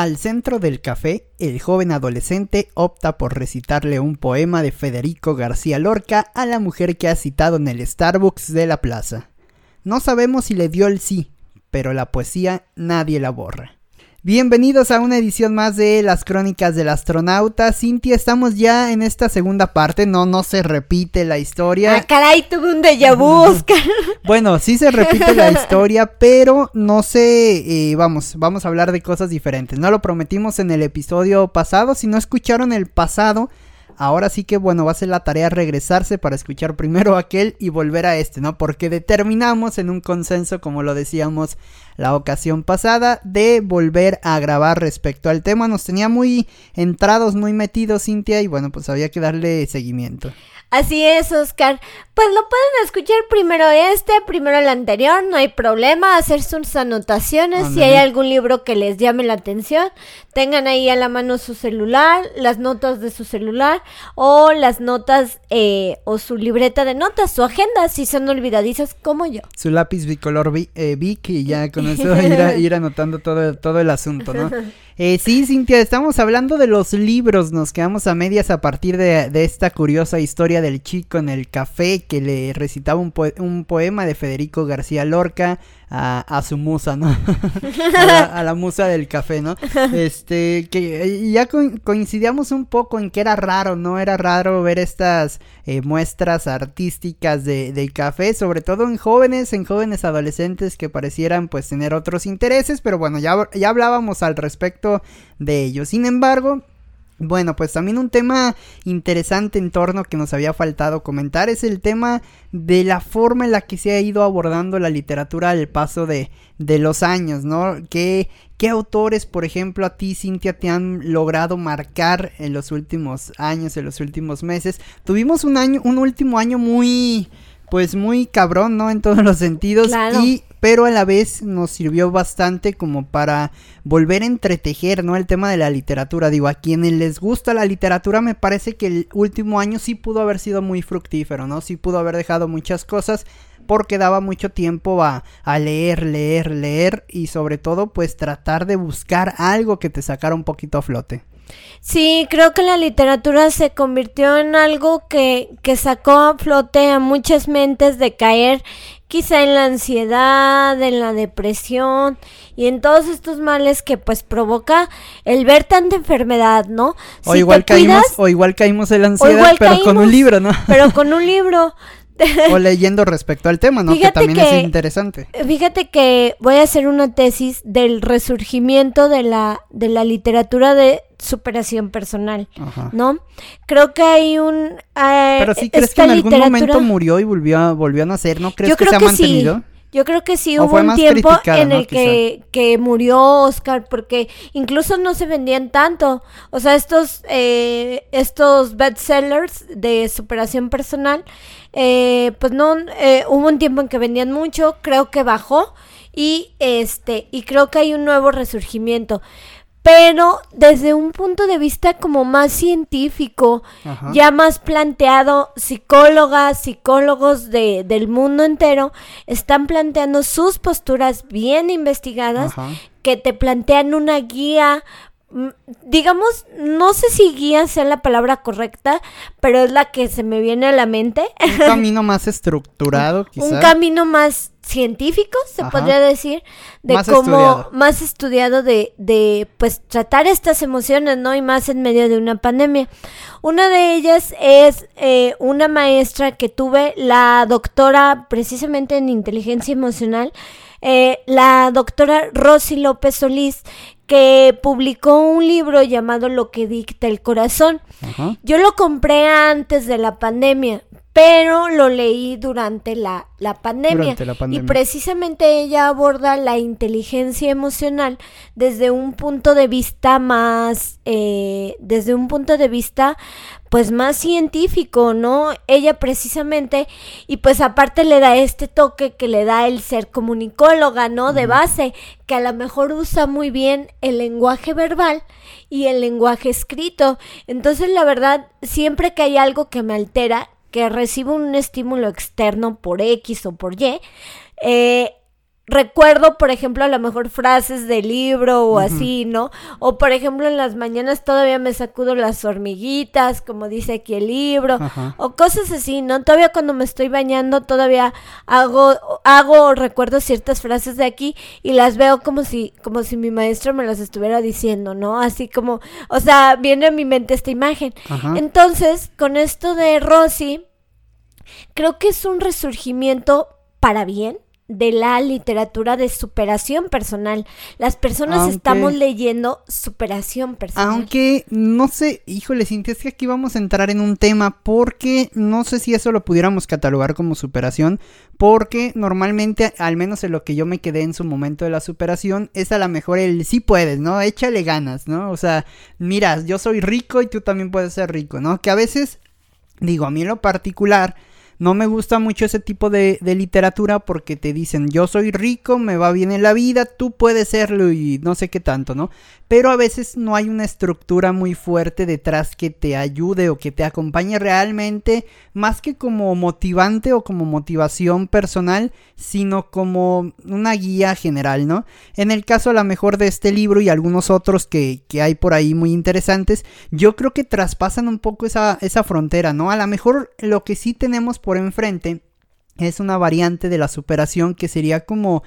Al centro del café, el joven adolescente opta por recitarle un poema de Federico García Lorca a la mujer que ha citado en el Starbucks de la plaza. No sabemos si le dio el sí, pero la poesía nadie la borra. Bienvenidos a una edición más de las crónicas del astronauta. Cintia, estamos ya en esta segunda parte, no, no se repite la historia. Ah, caray, tuve un déjà vu, Oscar. bueno, sí se repite la historia, pero no sé, eh, vamos, vamos a hablar de cosas diferentes. No lo prometimos en el episodio pasado, si no escucharon el pasado, Ahora sí que bueno, va a ser la tarea regresarse para escuchar primero aquel y volver a este, ¿no? Porque determinamos en un consenso, como lo decíamos la ocasión pasada, de volver a grabar respecto al tema. Nos tenía muy entrados, muy metidos Cintia y bueno, pues había que darle seguimiento. Así es, Oscar. Pues lo pueden escuchar primero este, primero el anterior, no hay problema, hacer sus anotaciones. Si hay algún libro que les llame la atención, tengan ahí a la mano su celular, las notas de su celular o las notas eh, o su libreta de notas, su agenda, si son olvidadizas como yo. Su lápiz bicolor eh, Vic y ya con eso ir, ir anotando todo, todo el asunto, ¿no? Eh, sí, Cintia, estamos hablando de los libros. Nos quedamos a medias a partir de, esta curiosa historia del chico en el café que le recitaba un, un poema de Federico García Lorca a, su musa, ¿no? a, la, musa del café, ¿no? Este, que ya coincidíamos un poco en que era raro, ¿no? Era raro ver estas eh, muestras artísticas de, del café, sobre todo en jóvenes, en jóvenes adolescentes que parecieran pues tener otros intereses, pero bueno, ya, ya hablábamos al respecto de ello. Sin embargo, bueno, pues también un tema interesante en torno que nos había faltado comentar es el tema de la forma en la que se ha ido abordando la literatura al paso de, de los años, ¿no? ¿Qué, ¿Qué autores, por ejemplo, a ti, Cintia, te han logrado marcar en los últimos años, en los últimos meses? Tuvimos un año, un último año muy, pues muy cabrón, ¿no? En todos los sentidos. Y pero a la vez nos sirvió bastante como para volver a entretejer, ¿no? El tema de la literatura. Digo, a quienes les gusta la literatura, me parece que el último año sí pudo haber sido muy fructífero, ¿no? Sí pudo haber dejado muchas cosas porque daba mucho tiempo a, a, leer, leer, leer y sobre todo pues tratar de buscar algo que te sacara un poquito a flote. Sí, creo que la literatura se convirtió en algo que, que sacó a flote a muchas mentes de caer quizá en la ansiedad, en la depresión y en todos estos males que pues provoca el ver tanta enfermedad, ¿no? O igual caímos, o igual caímos en la ansiedad, pero con un libro, ¿no? Pero con un libro. o leyendo respecto al tema, ¿no? que también es interesante. Fíjate que voy a hacer una tesis del resurgimiento de la, de la literatura de superación personal, ¿no? Creo que hay un... Eh, Pero sí crees que en algún momento murió y volvió a, volvió a nacer, ¿no crees que se ha mantenido? Yo creo que sí hubo un tiempo en el que, que, murió Oscar porque incluso no se vendían tanto. O sea, estos, eh, estos bestsellers de superación personal, eh, pues no, eh, hubo un tiempo en que vendían mucho, creo que bajó y este, y creo que hay un nuevo resurgimiento. Pero desde un punto de vista como más científico, ya más planteado, psicólogas, psicólogos de, del mundo entero están planteando sus posturas bien investigadas que te plantean una guía digamos, no sé si guía sea la palabra correcta, pero es la que se me viene a la mente. Un camino más estructurado, quizás. Un camino más científico, se podría decir, de cómo más estudiado de, de, pues, tratar estas emociones, ¿no? Y más en medio de una pandemia. Una de ellas es eh, una maestra que tuve, la doctora precisamente en inteligencia emocional, eh, la doctora Rosy López Solís, que publicó un libro llamado Lo que dicta el corazón. Yo lo compré antes de la pandemia, pero lo leí durante la, pandemia. Y precisamente ella aborda la inteligencia emocional desde un punto de vista más, eh, desde un punto de vista pues más científico, ¿no? Ella precisamente, y pues aparte le da este toque que le da el ser comunicóloga, ¿no? De base, que a lo mejor usa muy bien el lenguaje verbal y el lenguaje escrito. Entonces, la verdad, siempre que hay algo que me altera, que recibo un estímulo externo por X o por Y, eh, recuerdo, por ejemplo, a lo mejor frases del libro o así, ¿no? O por ejemplo, en las mañanas todavía me sacudo las hormiguitas, como dice aquí el libro, o cosas así, ¿no? Todavía cuando me estoy bañando, todavía hago, hago, recuerdo ciertas frases de aquí y las veo como si, como si mi maestro me las estuviera diciendo, ¿no? Así como, o sea, viene a mi mente esta imagen. Entonces, con esto de Rosy, creo que es un resurgimiento para bien de la literatura de superación personal. Las personas estamos leyendo superación personal. Aunque no sé, híjole, Cintia, es que aquí vamos a entrar en un tema porque no sé si eso lo pudiéramos catalogar como superación, porque normalmente, al menos en lo que yo me quedé en su momento de la superación, es a lo mejor el sí puedes, ¿no? Échale ganas, ¿no? O sea, mira, yo soy rico y tú también puedes ser rico, ¿no? Que a veces, digo, a mí en lo particular, no me gusta mucho ese tipo de, literatura porque te dicen, yo soy rico, me va bien en la vida, tú puedes serlo y no sé qué tanto, ¿no? Pero a veces no hay una estructura muy fuerte detrás que te ayude o que te acompañe realmente, más que como motivante o como motivación personal, sino como una guía general, ¿no? En el caso a lo mejor de este libro y algunos otros que, hay por ahí muy interesantes, yo creo que traspasan un poco esa, esa frontera, ¿no? A lo mejor lo que sí tenemos por por enfrente es una variante de la superación que sería como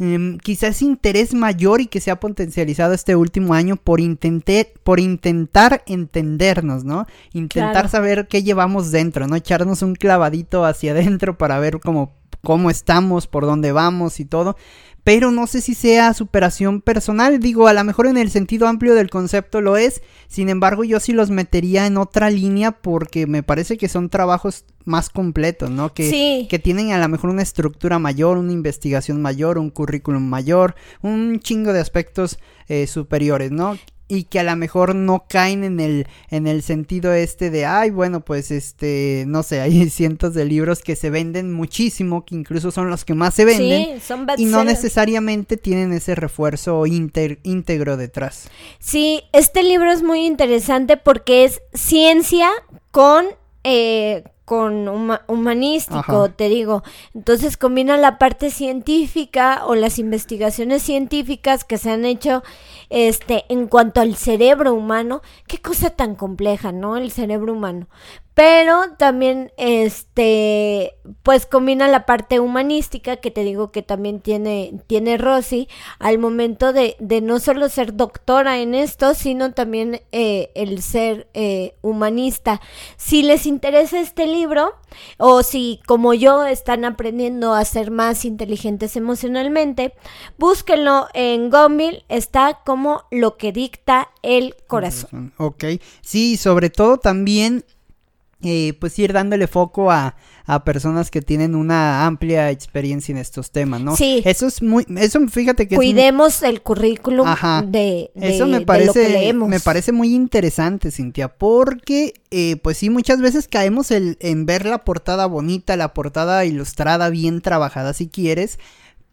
em, quizás interés mayor y que se ha potencializado este último año por, intentar, por intentar entendernos, ¿no? Intentar saber qué llevamos dentro, ¿no? Echarnos un clavadito hacia adentro para ver cómo, cómo estamos, por dónde vamos y todo pero no sé si sea superación personal. Digo, a lo mejor en el sentido amplio del concepto lo es. Sin embargo, yo sí los metería en otra línea porque me parece que son trabajos más completos, ¿no? Que, que tienen a lo mejor una estructura mayor, una investigación mayor, un currículum mayor, un chingo de aspectos eh, superiores, ¿no? Y que a lo mejor no caen en el en el sentido este de ay bueno pues este no sé hay cientos de libros que se venden muchísimo que incluso son los que más se venden y no necesariamente tienen ese refuerzo íntegro detrás sí este libro es muy interesante porque es ciencia con eh, con humanístico, te digo. Entonces combina la parte científica o las investigaciones científicas que se han hecho este en cuanto al cerebro humano. Qué cosa tan compleja, ¿no? El cerebro humano pero también este pues combina la parte humanística que te digo que también tiene tiene Rosy al momento de, de no solo ser doctora en esto sino también eh, el ser eh, humanista. Si les interesa este libro o si como yo están aprendiendo a ser más inteligentes emocionalmente búsquenlo en Gombil está como lo que dicta el corazón. Ok sí sobre todo también eh, pues ir dándole foco a, a, personas que tienen una amplia experiencia en estos temas, ¿no? Sí. Eso es muy, eso fíjate que cuidemos el currículum de, eso me parece, lo que leemos. me parece muy interesante, Cintia, porque eh, pues sí muchas veces caemos en ver la portada bonita, la portada ilustrada bien trabajada, si quieres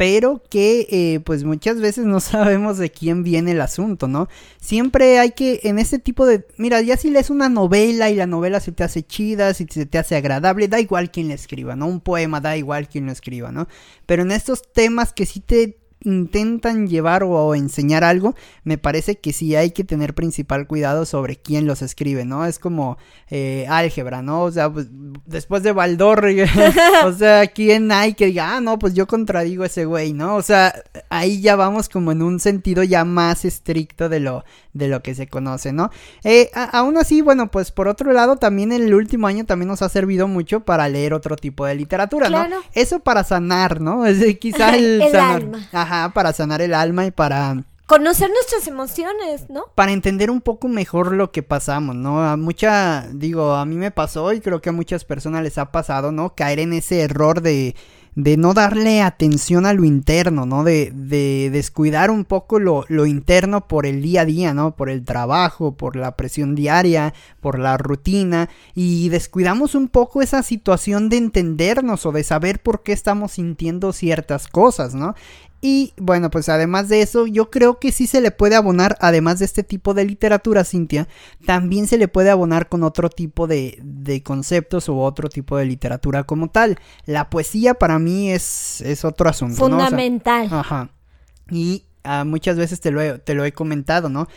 pero que eh, pues muchas veces no sabemos de quién viene el asunto, ¿no? Siempre hay que, en este tipo de, mira, ya si lees una novela y la novela se te hace chida, si se te hace agradable, da igual quién la escriba, ¿no? Un poema da igual quién lo escriba, ¿no? Pero en estos temas que sí te intentan llevar o, enseñar algo, me parece que sí hay que tener principal cuidado sobre quién los escribe, ¿no? Es como eh, álgebra, ¿no? O sea, pues, después de Baldor, o sea, ¿quién hay que diga, ah, no, pues yo contradigo a ese güey, ¿no? O sea, ahí ya vamos como en un sentido ya más estricto de lo, de lo que se conoce, ¿no? Eh, aún así, bueno, pues por otro lado, también el último año también nos ha servido mucho para leer otro tipo de literatura, ¿no? Eso para sanar, ¿no? Es quizá el, el alma para sanar el alma y para conocer nuestras emociones, ¿no? Para entender un poco mejor lo que pasamos, ¿no? A mucha, digo, a mí me pasó y creo que a muchas personas les ha pasado, ¿no? Caer en ese error de de no darle atención a lo interno, ¿no? De, de descuidar un poco lo, lo, interno por el día a día, ¿no? Por el trabajo, por la presión diaria, por la rutina. Y descuidamos un poco esa situación de entendernos o de saber por qué estamos sintiendo ciertas cosas, ¿no? Y bueno, pues además de eso, yo creo que sí se le puede abonar, además de este tipo de literatura, Cintia, también se le puede abonar con otro tipo de, de conceptos u otro tipo de literatura como tal. La poesía para mí es, es otro asunto. Fundamental. ajá. Y ah, muchas veces te lo, he, te lo he comentado, ¿no?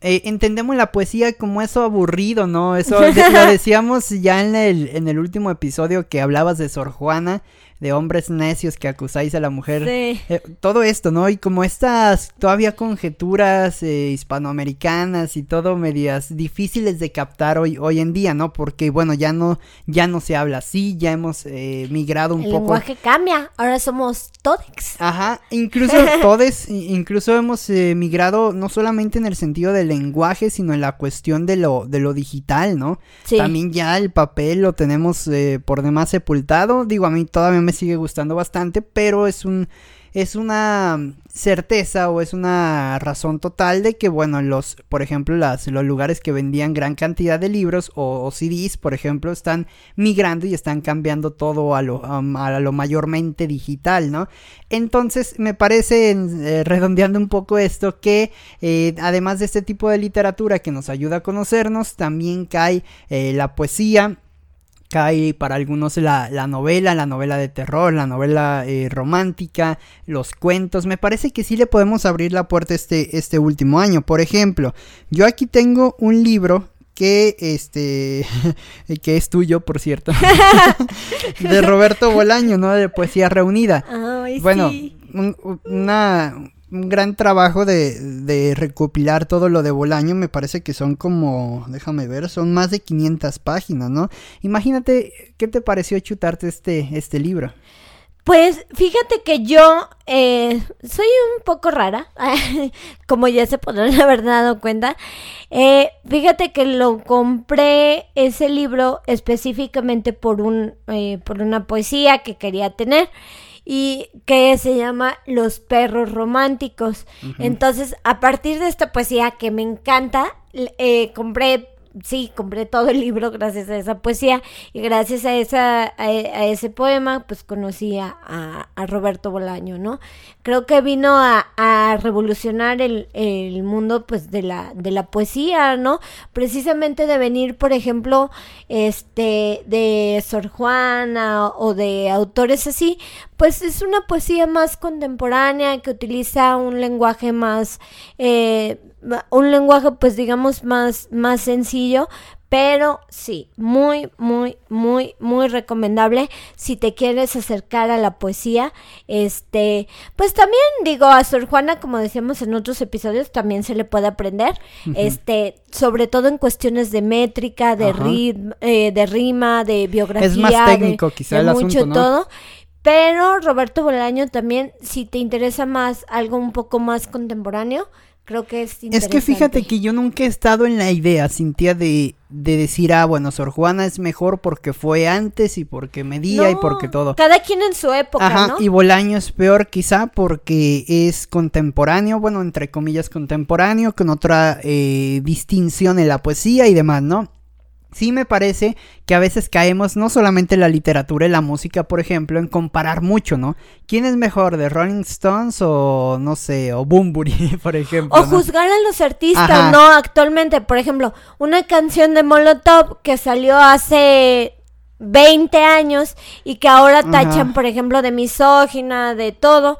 Eh, entendemos la poesía como eso aburrido, ¿no? Eso lo decíamos ya en el, en el último episodio que hablabas de Sor Juana de hombres necios que acusáis a la mujer. Sí. Eh, todo esto, ¿no? Y como estas todavía conjeturas eh, hispanoamericanas y todo medias difíciles de captar hoy, hoy en día, ¿no? Porque bueno, ya no, ya no se habla así, ya hemos eh, migrado un poco. El lenguaje cambia, ahora somos todex. Ajá, incluso todes, incluso hemos migrado no solamente en el sentido del lenguaje, sino en la cuestión de lo, de lo digital, ¿no? Sí. También ya el papel lo tenemos por demás sepultado. Digo, a mí todavía me sigue gustando bastante, pero es un es una certeza o es una razón total de que, bueno, los, por ejemplo, las, los lugares que vendían gran cantidad de libros o, CDs, por ejemplo, están migrando y están cambiando todo a lo, a lo mayormente digital, ¿no? Entonces, me parece, eh, redondeando un poco esto, que eh, además de este tipo de literatura que nos ayuda a conocernos, también cae eh, la poesía, cae para algunos la, novela, la novela de terror, la novela eh, romántica, los cuentos. Me parece que sí le podemos abrir la puerta este, este último año. Por ejemplo, yo aquí tengo un libro que este que es tuyo por cierto de Roberto Bolaño no de poesía reunida bueno una un gran trabajo de, recopilar todo lo de Bolaño. Me parece que son como, déjame ver, son más de 500 páginas, ¿no? Imagínate, ¿qué te pareció chutarte este, este libro? Pues fíjate que yo eh, soy un poco rara, como ya se podrán haber dado cuenta. Eh, fíjate que lo compré ese libro específicamente por un eh, por una poesía que quería tener y que se llama Los perros románticos. Entonces, a partir de esta poesía que me encanta, eh, compré sí, compré todo el libro gracias a esa poesía y gracias a, esa, a, ese poema, pues conocí a, Roberto Bolaño, ¿no? Creo que vino a, revolucionar el, el, mundo, pues, de la, de la poesía, ¿no? Precisamente de venir, por ejemplo, este, de Sor Juana o de autores así, pues es una poesía más contemporánea que utiliza un lenguaje más... Eh, un lenguaje pues digamos más, más sencillo, pero sí, muy, muy, muy, muy recomendable si te quieres acercar a la poesía. Este, pues también digo, a Sor Juana, como decíamos en otros episodios, también se le puede aprender. Este, sobre todo en cuestiones de métrica, de, eh, de rima, de biografía. Es más técnico, quizá el mucho todo. Pero Roberto Bolaño también, si te interesa más algo un poco más contemporáneo, Creo que es Es que fíjate que yo nunca he estado en la idea, Cintia, de, de decir, ah, bueno, Sor Juana es mejor porque fue antes y porque medía y porque todo. Cada quien en su época, Ajá, y Bolaño es peor quizá porque es contemporáneo, bueno, entre comillas contemporáneo, con otra eh, distinción en la poesía y demás, ¿no? Sí me parece que a veces caemos no solamente en la literatura y la música, por ejemplo, en comparar mucho, ¿no? ¿Quién es mejor, de Rolling Stones o, no sé, o Bumburi, por ejemplo? O juzgar a los artistas, ¿no? Actualmente, por ejemplo, una canción de Molotov que salió hace 20 años y que ahora tachan, por ejemplo, de misógina, de todo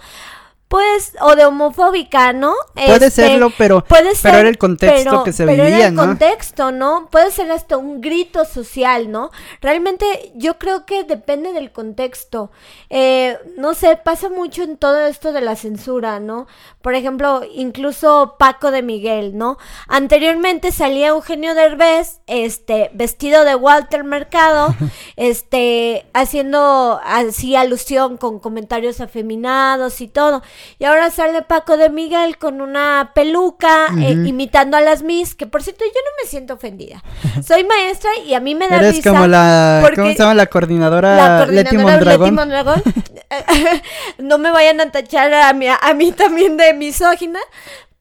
pues, o de homofóbica, ¿no? Puede este, serlo, pero, puede ser, pero era el contexto que se pero era el contexto, ¿no? Puede ser hasta un grito social, ¿no? Realmente yo creo que depende del contexto. Eh, no sé, pasa mucho en todo esto de la censura, ¿no? Por ejemplo, incluso Paco de Miguel, ¿no? Anteriormente salía Eugenio Derbez, este, vestido de Walter Mercado, este, haciendo así alusión con comentarios afeminados y todo. Y ahora sale Paco de Miguel con una peluca eh, imitando a las Miss, que por cierto yo no me siento ofendida. Soy maestra y a mí me da Eres como la, ¿cómo se llama la coordinadora? La coordinadora Leti Mondragón. no me vayan a tachar a mí, a mí también de misógina,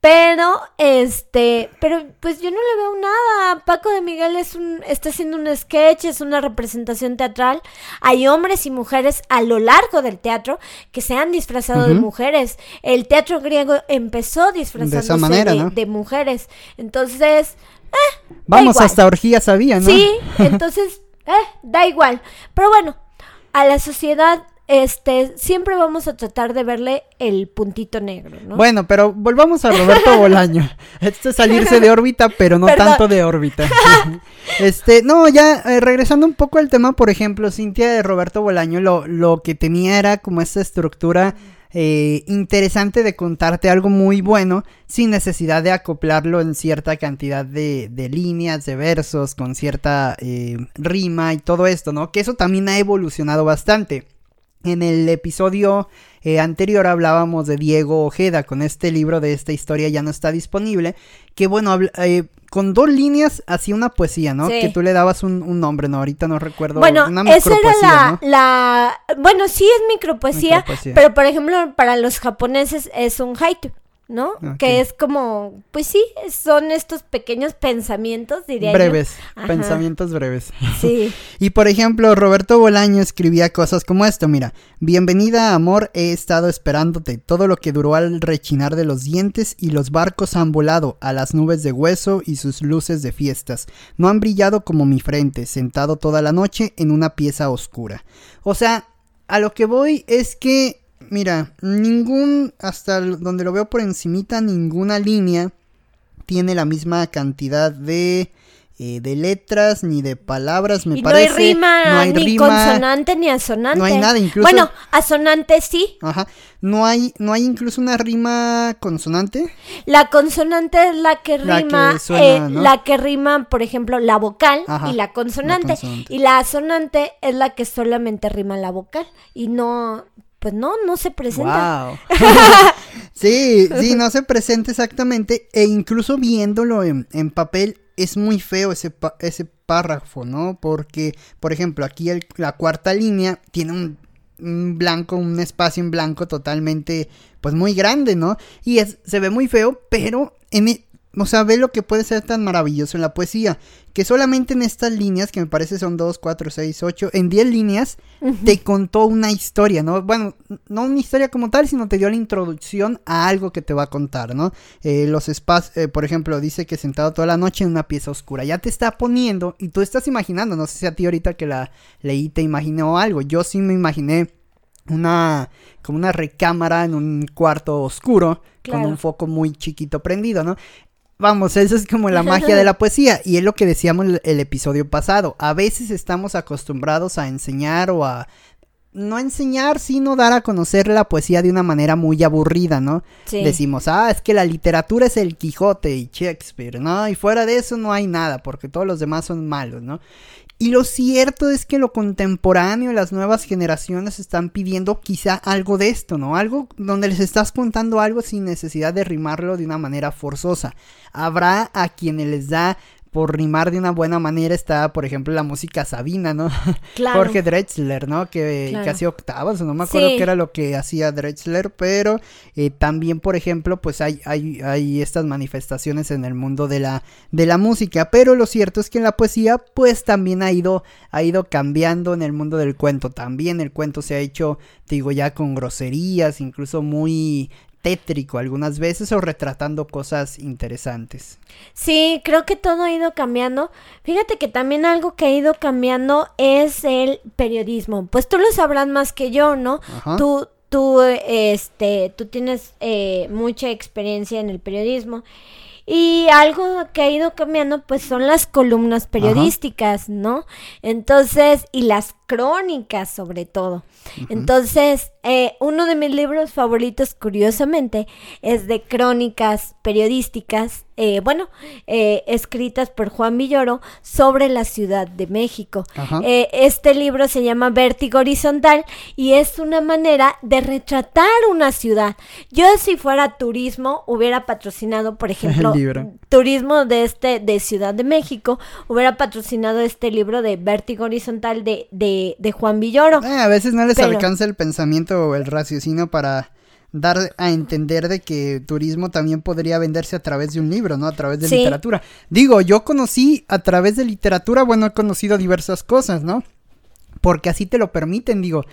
pero, este, pero pues yo no le veo nada. Paco de Miguel es un, está haciendo un sketch, es una representación teatral. Hay hombres y mujeres a lo largo del teatro que se han disfrazado de mujeres. El teatro griego empezó disfrazándose de, de, mujeres. Entonces, eh, Vamos, hasta orgía sabía, ¿no? Sí, entonces, eh, da igual. Pero bueno, a la sociedad este, siempre vamos a tratar de verle el puntito negro, ¿no? Bueno, pero volvamos a Roberto Bolaño. Esto es salirse de órbita, pero no tanto de órbita. este, no, ya eh, regresando un poco al tema, por ejemplo, Cintia de Roberto Bolaño, lo, lo que tenía era como esta estructura eh, interesante de contarte algo muy bueno sin necesidad de acoplarlo en cierta cantidad de, de líneas, de versos, con cierta eh, rima y todo esto, ¿no? Que eso también ha evolucionado bastante. En el episodio eh, anterior hablábamos de Diego Ojeda con este libro de esta historia ya no está disponible. Que bueno, eh, con dos líneas hacía una poesía, ¿no? Que tú le dabas un, nombre, ¿no? Ahorita no recuerdo. Bueno, esa era la, Bueno, sí es micropoesía, pero por ejemplo para los japoneses es un haiku. ¿No? Que es como, pues sí, son estos pequeños pensamientos, diría breves, pensamientos breves. Sí. y por ejemplo, Roberto Bolaño escribía cosas como esto, mira, bienvenida amor, he estado esperándote, todo lo que duró al rechinar de los dientes y los barcos han volado a las nubes de hueso y sus luces de fiestas, no han brillado como mi frente, sentado toda la noche en una pieza oscura. O sea, a lo que voy es que Mira, ningún, hasta donde lo veo por encimita, ninguna línea tiene la misma cantidad de, eh, de letras ni de palabras, me parece. No hay rima, no hay ni consonante ni asonante. No hay nada, incluso. Bueno, asonante sí. Ajá. No hay, no hay incluso una rima consonante. La consonante es la que rima, la que, eh, la que rima, por ejemplo, la vocal y la consonante. Y la asonante es la que solamente rima la vocal y no pues no, no se presenta. sí, sí, no se presenta exactamente. E incluso viéndolo en, papel es muy feo ese, ese párrafo, ¿no? Porque, por ejemplo, aquí la cuarta línea tiene un, un, blanco, un espacio en blanco totalmente, pues muy grande, ¿no? Y es, se ve muy feo, pero en, e, o sea, ve lo que puede ser tan maravilloso en la poesía. Que solamente en estas líneas, que me parece son 2, 4, 6, 8, en 10 líneas, te contó una historia, ¿no? Bueno, no una historia como tal, sino te dio la introducción a algo que te va a contar, ¿no? Eh, los espacios, eh, por ejemplo, dice que sentado toda la noche en una pieza oscura. Ya te está poniendo y tú estás imaginando, no sé si a ti ahorita que la leí te imaginó algo. Yo sí me imaginé una como una recámara en un cuarto oscuro con un foco muy chiquito prendido, ¿no? Vamos, eso es como la magia de la poesía y es lo que decíamos el, el episodio pasado. A veces estamos acostumbrados a enseñar o a no enseñar, sino dar a conocer la poesía de una manera muy aburrida, ¿no? Decimos, ah, es que la literatura es el Quijote y Shakespeare, ¿no? Y fuera de eso no hay nada, porque todos los demás son malos, ¿no? Y lo cierto es que lo contemporáneo, las nuevas generaciones están pidiendo quizá algo de esto, ¿no? Algo donde les estás contando algo sin necesidad de rimarlo de una manera forzosa. Habrá a quienes les da por rimar de una buena manera está, por ejemplo, la música Sabina, ¿no? Claro. Jorge Drexler, ¿no? Que, hacía octavas, no me acuerdo qué era lo que hacía Drexler, pero eh, también, por ejemplo, pues hay, hay, hay estas manifestaciones en el mundo de la, de la música, pero lo cierto es que en la poesía, pues también ha ido, ha ido cambiando en el mundo del cuento, también el cuento se ha hecho, digo, ya con groserías, incluso muy tétrico algunas veces o retratando cosas interesantes. Sí, creo que todo ha ido cambiando. Fíjate que también algo que ha ido cambiando es el periodismo. Pues tú lo sabrás más que yo, ¿no? Tú, tú, este, tú tienes eh, mucha experiencia en el periodismo. Y algo que ha ido cambiando, pues son las columnas periodísticas, ¿no? Entonces, y las crónicas sobre todo. Entonces, eh, uno de mis libros favoritos, curiosamente, es de crónicas periodísticas, eh, bueno, eh, escritas por Juan Villoro sobre la Ciudad de México. este libro se llama Vértigo Horizontal y es una manera de retratar una ciudad. Yo si fuera turismo hubiera patrocinado, por ejemplo, turismo de este de Ciudad de México, hubiera patrocinado este libro de Vértigo Horizontal de, de, Juan Villoro. a veces no les alcanza el pensamiento o el raciocinio para dar a entender de que turismo también podría venderse a través de un libro, ¿no? A través de literatura. Digo, yo conocí a través de literatura, bueno, he conocido diversas cosas, ¿no? Porque así te lo permiten, digo,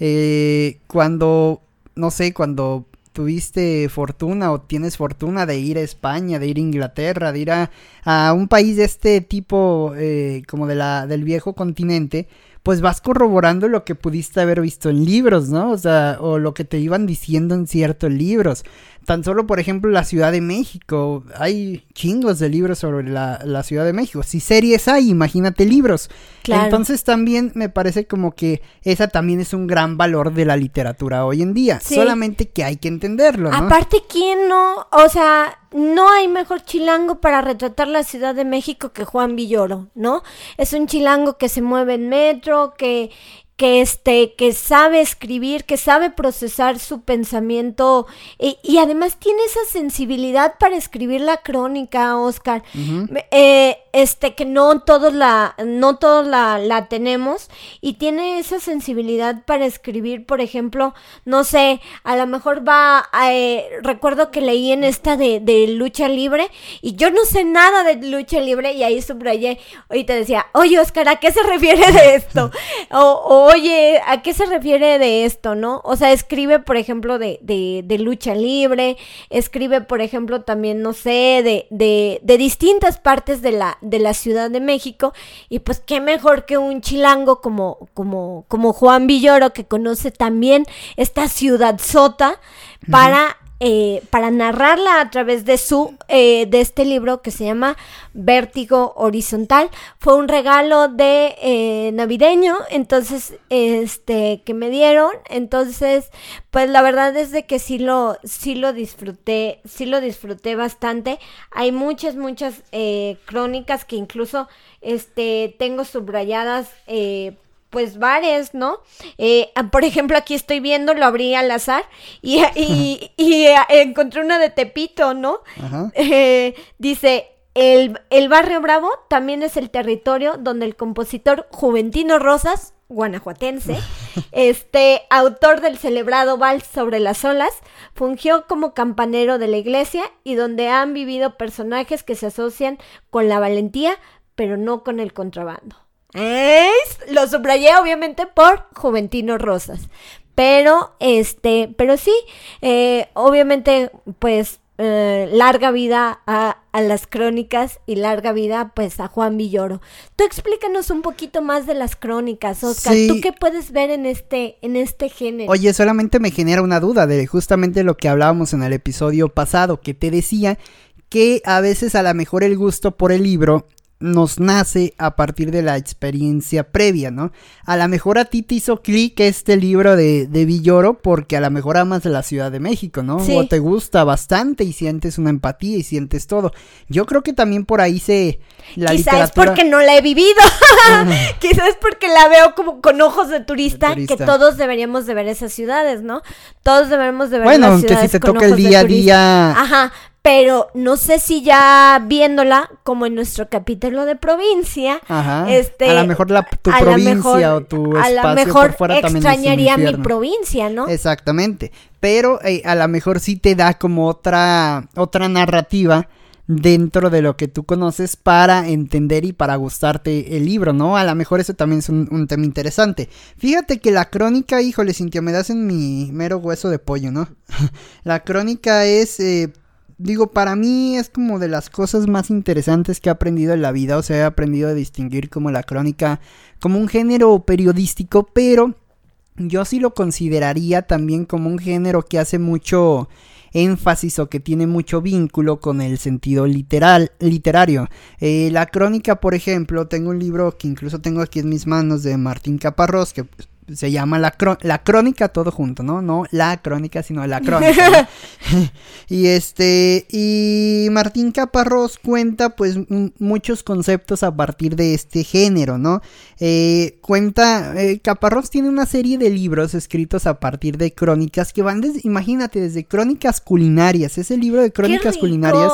eh, cuando, no sé, cuando tuviste fortuna o tienes fortuna de ir a España, de ir a Inglaterra, de ir a, a un país de este tipo, eh, como de la, del viejo continente, pues vas corroborando lo que pudiste haber visto en libros, ¿no? O sea, o lo que te iban diciendo en ciertos libros. Tan solo, por ejemplo, la Ciudad de México. Hay chingos de libros sobre la, Ciudad de México. Si series hay, imagínate libros. Claro. Entonces también me parece como que esa también es un gran valor de la literatura hoy en día. Solamente que hay que entenderlo, ¿no? Aparte, ¿quién no? O sea, no hay mejor chilango para retratar la Ciudad de México que Juan Villoro, ¿no? Es un chilango que se mueve en metro, que que este que sabe escribir, que sabe procesar su pensamiento y, además tiene esa sensibilidad para escribir la crónica, Oscar. eh, este que no todos la no todos la, la, tenemos y tiene esa sensibilidad para escribir por ejemplo no sé a lo mejor va eh, recuerdo que leí en esta de, de, lucha libre y yo no sé nada de lucha libre y ahí subrayé y te decía oye Oscar a qué se refiere de esto o, oye a qué se refiere de esto no o sea escribe por ejemplo de, de, de lucha libre escribe por ejemplo también no sé de, de, de distintas partes de la de la Ciudad de México y pues qué mejor que un chilango como, como, como Juan Villoro que conoce también esta ciudad sota para eh, para narrarla a través de su eh, de este libro que se llama Vértigo Horizontal. Fue un regalo de eh, navideño entonces este que me dieron. Entonces pues la verdad es de que sí lo sí lo disfruté sí lo disfruté bastante. Hay muchas muchas crónicas que incluso este tengo subrayadas pues bares, ¿no? Eh, ah, por ejemplo, aquí estoy viendo, lo abrí al azar y, y, eh, encontré una de Tepito, ¿no? Eh, dice, el, el, barrio Bravo también es el territorio donde el compositor Juventino Rosas, guanajuatense, este autor del celebrado Vals sobre las olas, fungió como campanero de la iglesia y donde han vivido personajes que se asocian con la valentía, pero no con el contrabando. Es, lo subrayé obviamente por Juventino Rosas. Pero, este, pero sí, eh, obviamente, pues, eh, larga vida a, las crónicas y larga vida, pues, a Juan Villoro. Tú explícanos un poquito más de las crónicas, Oscar. ¿Tú qué puedes ver en este, en este género? Oye, solamente me genera una duda de justamente lo que hablábamos en el episodio pasado, que te decía que a veces a lo mejor el gusto por el libro nos nace a partir de la experiencia previa, ¿no? A lo mejor a ti te hizo clic este libro de, de Villoro porque a lo mejor amas la Ciudad de México, ¿no? O te gusta bastante y sientes una empatía y sientes todo. Yo creo que también por ahí se... La Quizás es porque no la he vivido. Quizás es porque la veo como con ojos de turista, que todos deberíamos de ver esas ciudades, ¿no? Todos deberíamos de ver bueno, las ciudades que si te toca el día a día... Ajá, pero no sé si ya viéndola como en nuestro capítulo de provincia, este, a lo mejor la, tu provincia o tu espacio a lo mejor por fuera extrañaría mi provincia, ¿no? Exactamente, pero eh, a lo mejor sí te da como otra otra narrativa dentro de lo que tú conoces para entender y para gustarte el libro, ¿no? A lo mejor eso también es un, tema interesante. Fíjate que la crónica, híjole, Cintia, me das en mi mero hueso de pollo, ¿no? la crónica es eh, digo, para mí es como de las cosas más interesantes que he aprendido en la vida, o sea, he aprendido a distinguir como la crónica como un género periodístico, pero yo sí lo consideraría también como un género que hace mucho énfasis o que tiene mucho vínculo con el sentido literal, literario. Eh, la crónica, por ejemplo, tengo un libro que incluso tengo aquí en mis manos de Martín Caparrós, que se llama la, la crónica todo junto, ¿no? No la crónica, sino la crónica. y este, y Martín Caparrós cuenta pues muchos conceptos a partir de este género, ¿no? Eh, cuenta, eh, Caparrós tiene una serie de libros escritos a partir de crónicas que van desde, imagínate, desde crónicas culinarias, ese libro de crónicas culinarias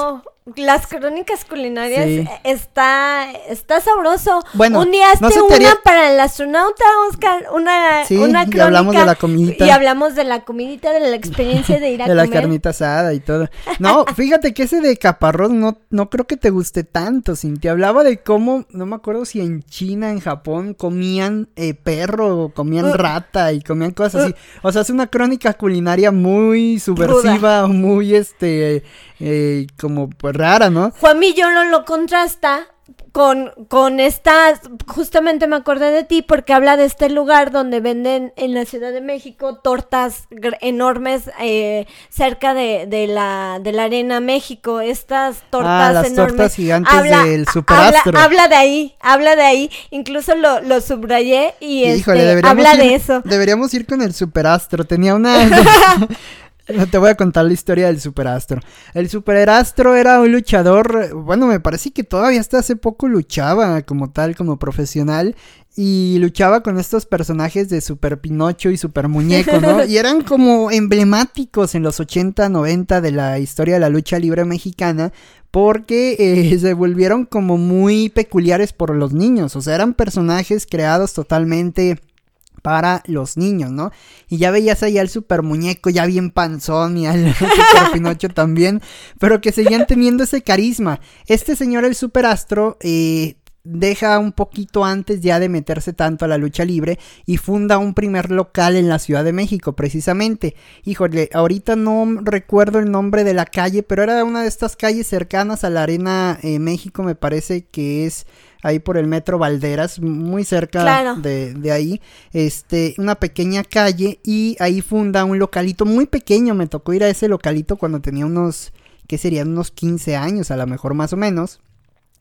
las crónicas culinarias está está sabroso. Bueno, un día hazte una para el astronauta, Oscar, una, sí, una crónica. Y hablamos de la comidita. Y hablamos de la comidita, de la experiencia de ir a de la carnita asada y todo. No, fíjate que ese de caparrós no, no creo que te guste tanto, Cintia. Hablaba de cómo, no me acuerdo si en China, en Japón, comían eh, perro, comían uh. rata y comían cosas así. Uh. O sea, es una crónica culinaria muy subversiva, muy este eh, como pues rara, ¿no? Juan Millón lo contrasta con, con esta, justamente me acordé de ti porque habla de este lugar donde venden en la Ciudad de México tortas enormes eh, cerca de, de, la, de la Arena México, estas tortas ah, las tortas gigantes del superastro. Habla, de ahí, habla de ahí, incluso lo, lo subrayé y este, habla de eso. Deberíamos ir con el superastro, tenía una... Te voy a contar la historia del superastro. El superastro era un luchador, bueno, me parece que todavía hasta hace poco luchaba como tal, como profesional. Y luchaba con estos personajes de Super Pinocho y Super Muñeco, ¿no? Y eran como emblemáticos en los 80, 90 de la historia de la lucha libre mexicana, porque eh, se volvieron como muy peculiares por los niños. O sea, eran personajes creados totalmente para los niños, ¿no? Y ya veías ahí al super muñeco, ya bien panzón y al super Pinocho también, pero que seguían teniendo ese carisma. Este señor, el superastro, eh, deja un poquito antes ya de meterse tanto a la lucha libre y funda un primer local en la Ciudad de México, precisamente. Híjole, ahorita no recuerdo el nombre de la calle, pero era una de estas calles cercanas a la Arena eh, México, me parece que es ahí por el metro Valderas, muy cerca de, ahí, este, una pequeña calle y ahí funda un localito muy pequeño, me tocó ir a ese localito cuando tenía unos, ¿qué serían? Unos 15 años, a lo mejor más o menos,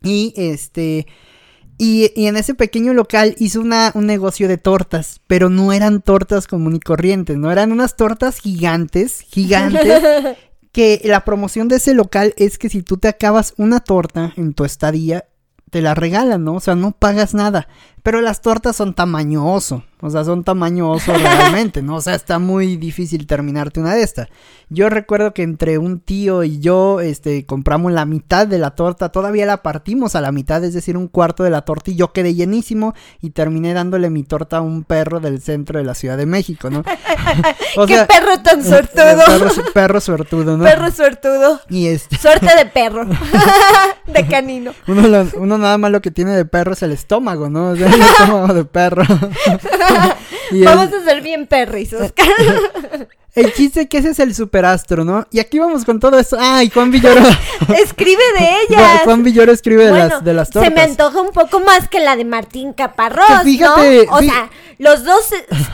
y este... Y, y, en ese pequeño local hizo una, un negocio de tortas, pero no eran tortas común y corrientes, no eran unas tortas gigantes, gigantes, que la promoción de ese local es que si tú te acabas una torta en tu estadía, te la regalan, ¿no? O sea, no pagas nada. Pero las tortas son tamaño oso. O sea, son tamaño oso realmente, ¿no? O sea, está muy difícil terminarte una de estas. Yo recuerdo que entre un tío y yo, este, compramos la mitad de la torta. Todavía la partimos a la mitad, es decir, un cuarto de la torta. Y yo quedé llenísimo y terminé dándole mi torta a un perro del centro de la Ciudad de México, ¿no? ¡Qué perro tan suertudo! Perro, perro suertudo, ¿no? Perro suertudo. Y este... Suerte de perro. de canino. Uno, uno nada más lo que tiene de perro es el estómago, ¿no? O sea, el estómago de perro. vamos a ser bien perris, Oscar. El chiste que ese es el superastro, ¿no? Y aquí vamos con todo esto. ¡Ay, Juan Villoro! escribe de ellas. Juan Villoro escribe de, las, de las tortas. Se me antoja un poco más que la de Martín Caparrós, fíjate, ¿no? O sea, los dos,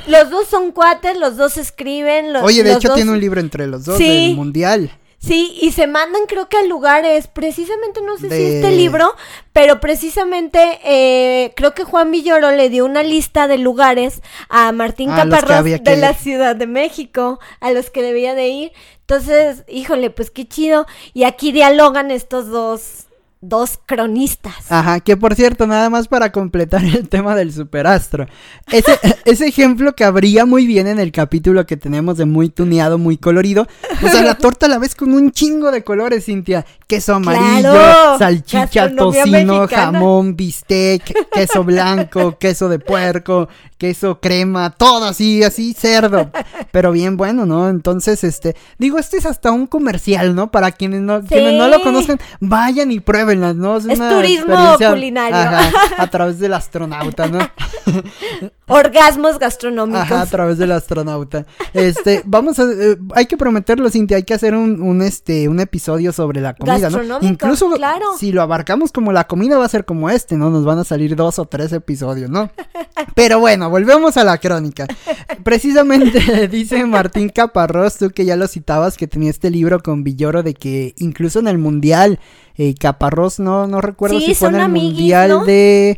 los dos son cuates, los dos escriben. Los, Oye, de hecho tiene un libro entre los dos del Mundial. Sí, y se mandan creo que a lugares, precisamente no sé si este libro, pero precisamente eh, creo que Juan Villoro le dio una lista de lugares a Martín Caparrós de la Ciudad de México, a los que debía de ir. Entonces, híjole, pues qué chido. Y aquí dialogan estos dos dos cronistas. Ajá, que por cierto, nada más para completar el tema del superastro. Ese, ese ejemplo que habría muy bien en el capítulo que tenemos de muy tuneado, muy colorido. O sea, la torta la ves con un chingo de colores, Cintia. Queso amarillo, salchicha, tocino, jamón, bistec, queso blanco, queso de puerco, queso crema, todo así, así, cerdo. Pero bien bueno, ¿no? Entonces, este, digo, este es hasta un comercial, ¿no? Para quienes no, quienes no lo conozcan, vayan y prueben Es, turismo culinario. a través del astronauta, ¿no? Orgasmos gastronómicos. Ajá, a través del astronauta. Este, vamos a, eh, hay que prometerlo, Cintia, hay que hacer un, un, este, un episodio sobre la comida, ¿no? Incluso claro. si lo abarcamos como la comida va a ser como este, ¿no? Nos van a salir dos o tres episodios, ¿no? Pero bueno, volvemos a la crónica. Precisamente dice Martín Caparrós, tú que ya lo citabas, que tenía este libro con Villoro de que incluso en el mundial, eh, Caparrós, no, no recuerdo si fue en el mundial de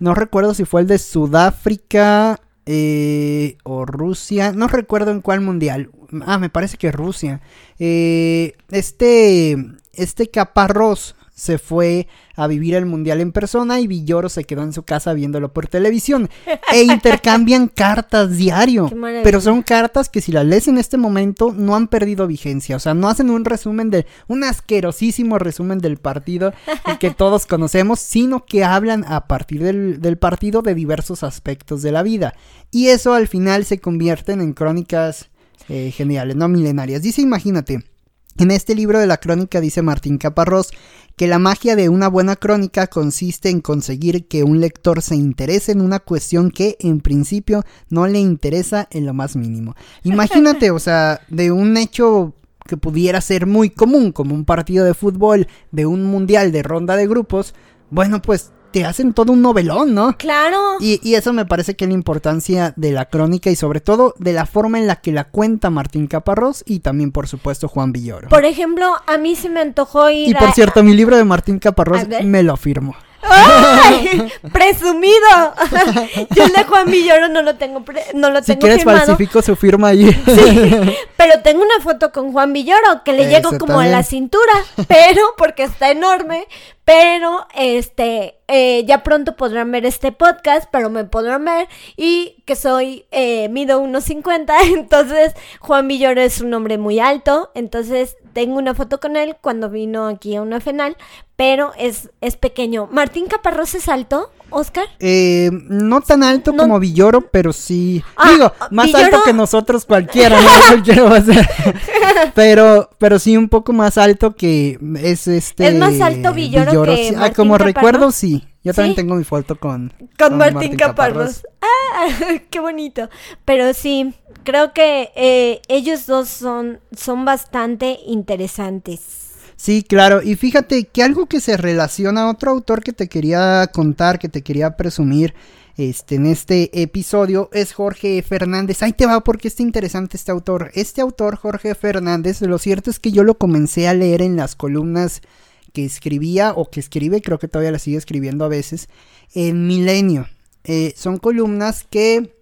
no recuerdo si fue el de Sudáfrica eh, o Rusia. No recuerdo en cuál mundial. Ah, me parece que Rusia. Eh, este, este Caparrós se fue a vivir el mundial en persona y Villoro se quedó en su casa viéndolo por televisión. E intercambian cartas diario. Pero son cartas que si las lees en este momento no han perdido vigencia. O sea, no hacen un resumen de, un asquerosísimo resumen del partido que todos conocemos, sino que hablan a partir del, partido de diversos aspectos de la vida. Y eso al final se convierten en crónicas eh, geniales, no milenarias. Dice, imagínate. En este libro de la crónica dice Martín Caparrós que la magia de una buena crónica consiste en conseguir que un lector se interese en una cuestión que en principio no le interesa en lo más mínimo. Imagínate, o sea, de un hecho que pudiera ser muy común, como un partido de fútbol, de un mundial de ronda de grupos, bueno, pues te hacen todo un novelón, ¿no? Claro. Y, y, eso me parece que es la importancia de la crónica y sobre todo de la forma en la que la cuenta Martín Caparrós y también, por supuesto, Juan Villoro. Por ejemplo, a mí se me antojó ir Y por cierto, mi libro de Martín Caparrós me lo firmo. ¡Ay! ¡Presumido! Yo el de Juan Villoro no lo tengo, no lo si quieres falsifico su firma ahí. Sí, pero tengo una foto con Juan Villoro que le llego como a la cintura, pero porque está enorme, pero este eh, ya pronto podrán ver este podcast, pero me podrán ver y que soy, eh, mido 1.50, entonces Juan Villoro es un hombre muy alto, entonces tengo una foto con él cuando vino aquí a una final, pero es, es pequeño. ¿Martín Caparrós es alto, Oscar? Eh, no tan alto como Villoro, pero sí, ah, digo, más alto que nosotros cualquiera, ¿no? cualquiera va a ser. pero, pero sí un poco más alto que es este. Es más alto Villoro, que ah, como recuerdo, sí. Yo también tengo mi foto con, con, Martín, Caparrós. Ah, qué bonito. Pero sí, creo que eh, ellos dos son, son bastante interesantes. Sí, claro. Y fíjate que algo que se relaciona a otro autor que te quería contar, que te quería presumir este, en este episodio, es Jorge Fernández. Ahí te va porque está interesante este autor. Este autor, Jorge Fernández, lo cierto es que yo lo comencé a leer en las columnas que escribía o que escribe, creo que todavía la sigue escribiendo a veces, en Milenio. Eh, son columnas que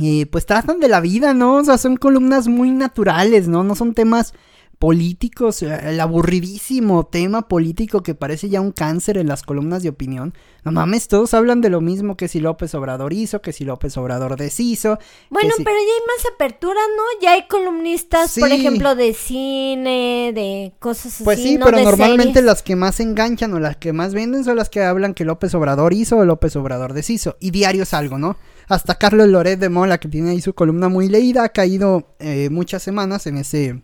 eh, pues tratan de la vida, ¿no? O sea, son columnas muy naturales, ¿no? No son temas políticos, el aburridísimo tema político que parece ya un cáncer en las columnas de opinión. No mames, todos hablan de lo mismo que si López Obrador hizo, que si López Obrador deshizo. Bueno, pero ya hay más apertura, ¿no? Ya hay columnistas, por ejemplo, de cine, de cosas pues así. Pues sí, pero normalmente las que más enganchan o las que más venden son las que hablan que López Obrador hizo o López Obrador deshizo. Y diario es algo, ¿no? Hasta Carlos Loret de Mola, que tiene ahí su columna muy leída, ha caído eh, muchas semanas en ese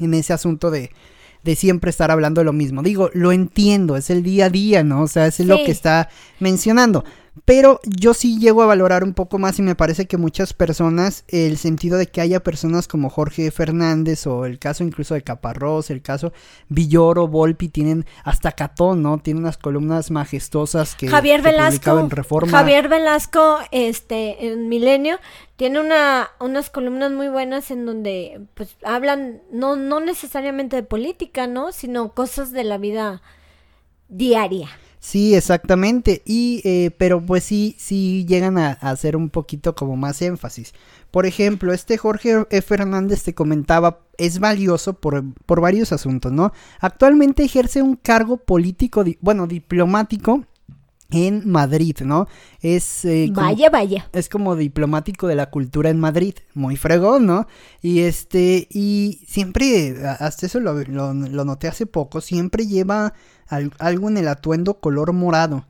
en ese asunto de, de siempre estar hablando de lo mismo. Digo, lo entiendo, es el día a día, ¿no? O sea, es lo que está mencionando. Pero yo sí llego a valorar un poco más y me parece que muchas personas, el sentido de que haya personas como Jorge Fernández o el caso incluso de Caparrós, el caso Villoro, Volpi, tienen hasta Catón, ¿no? Tienen unas columnas majestuosas que Javier Velasco, en Reforma. Javier Velasco, este, en Milenio, tiene una, unas columnas muy buenas en donde pues hablan no, no necesariamente de política, ¿no? Sino cosas de la vida diaria. Sí, exactamente. Y, eh, pero pues sí, sí llegan a, hacer un poquito como más énfasis. Por ejemplo, este Jorge e. Fernández te comentaba, es valioso por, por varios asuntos, ¿no? Actualmente ejerce un cargo político, bueno, diplomático en Madrid, ¿no? Es eh, vaya, vaya. Es como diplomático de la cultura en Madrid, muy fregón, ¿no? Y este y siempre hasta eso lo, lo noté hace poco, siempre lleva algo en el atuendo color morado.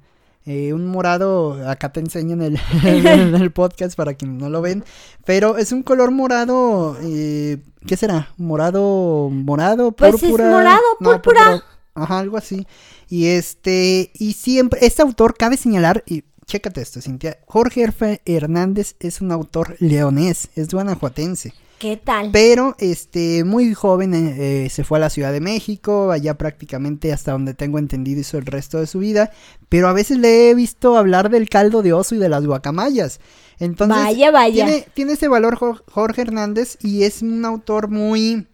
Eh, un morado, acá te enseño en el, en el, podcast para quienes no lo ven, pero es un color morado, eh, ¿qué será? Morado, morado, púrpura. Pues es morado, púrpura. Ajá, algo así. Y este, y siempre, este autor cabe señalar, y chécate esto, Cintia, Jorge Hernández es un autor leonés, es guanajuatense. ¿Qué tal? Pero, este, muy joven eh, eh, se fue a la Ciudad de México, allá prácticamente hasta donde tengo entendido hizo el resto de su vida, pero a veces le he visto hablar del caldo de oso y de las guacamayas. Entonces, vaya, vaya. Tiene, tiene ese valor Jorge Hernández y es un autor muy,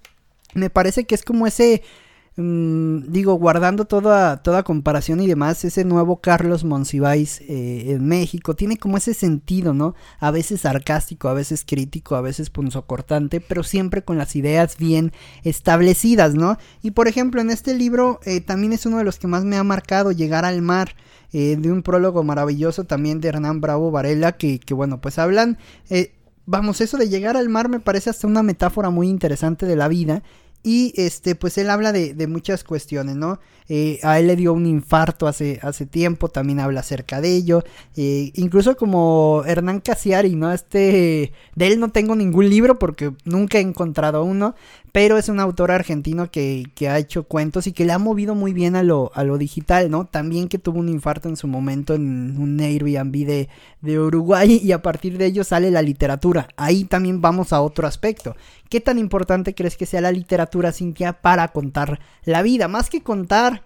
me parece que es como ese Mm, digo, guardando toda, toda comparación y demás, ese nuevo Carlos Monsiváis eh, en México tiene como ese sentido, ¿no? A veces sarcástico, a veces crítico, a veces punzocortante, pero siempre con las ideas bien establecidas, ¿no? Y por ejemplo, en este libro eh, también es uno de los que más me ha marcado, Llegar al Mar. Eh, de un prólogo maravilloso también de Hernán Bravo Varela, que, que bueno, pues hablan vamos, eso de llegar al mar me parece hasta una metáfora muy interesante de la vida y este, pues él habla de, muchas cuestiones, ¿no? Eh, a él le dio un infarto hace, hace tiempo, también habla acerca de ello. Eh, incluso como Hernán Casiari, ¿no? Este, de él no tengo ningún libro porque nunca he encontrado uno, pero es un autor argentino que, que, ha hecho cuentos y que le ha movido muy bien a lo, a lo digital, ¿no? También que tuvo un infarto en su momento en un Airbnb de, de Uruguay y a partir de ello sale la literatura. Ahí también vamos a otro aspecto. ¿Qué tan importante crees que sea la literatura, Cintia, para contar la vida? Más que contar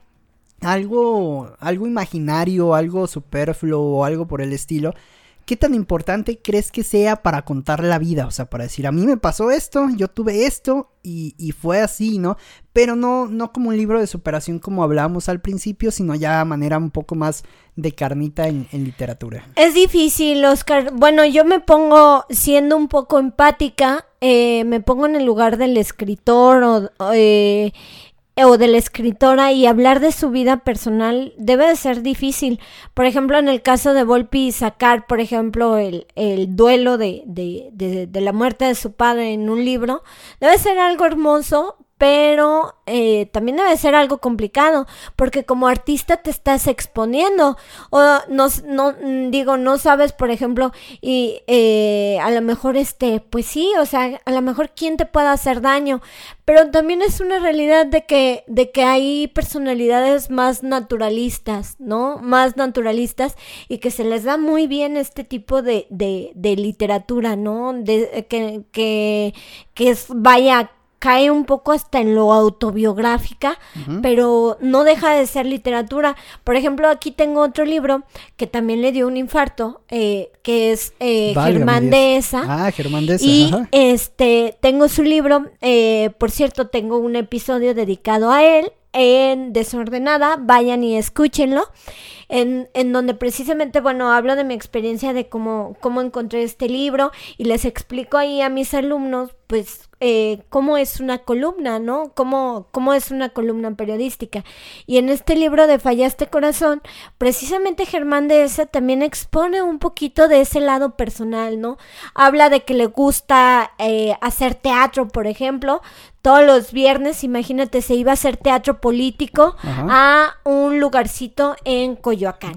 algo, algo imaginario, algo superfluo o algo por el estilo, ¿qué tan importante crees que sea para contar la vida? O sea, para decir, a mí me pasó esto, yo tuve esto y, y fue así, ¿no? Pero no, no como un libro de superación como hablábamos al principio, sino ya a manera un poco más de carnita en, literatura. Es difícil, Oscar. Bueno, yo me pongo, siendo un poco empática, eh, me pongo en el lugar del escritor o... Eh, o de la escritora y hablar de su vida personal debe de ser difícil. Por ejemplo, en el caso de Volpi, sacar, por ejemplo, el, el duelo de, de, de, la muerte de su padre en un libro, debe ser algo hermoso, pero eh, también debe ser algo complicado porque como artista te estás exponiendo o no, no mm, digo no sabes por ejemplo y eh, a lo mejor este pues sí o sea a lo mejor quién te puede hacer daño pero también es una realidad de que de que hay personalidades más naturalistas no más naturalistas y que se les da muy bien este tipo de, de, literatura no de que que que vaya cae un poco hasta en lo autobiográfica, pero no deja de ser literatura. Por ejemplo, aquí tengo otro libro que también le dio un infarto, eh, que es eh, Germán. Ah, Germán. Y este, tengo su libro, eh, por cierto, tengo un episodio dedicado a él en Desordenada, vayan y escúchenlo en, en donde precisamente, bueno, hablo de mi experiencia de cómo, cómo encontré este libro y les explico ahí a mis alumnos, pues, eh, cómo es una columna, ¿no? Cómo, cómo es una columna periodística. Y en este libro de Fallaste Corazón, precisamente Germán de esa también expone un poquito de ese lado personal, ¿no? Habla de que le gusta eh, hacer teatro, por ejemplo, todos los viernes, imagínate, se iba a hacer teatro político a un lugarcito en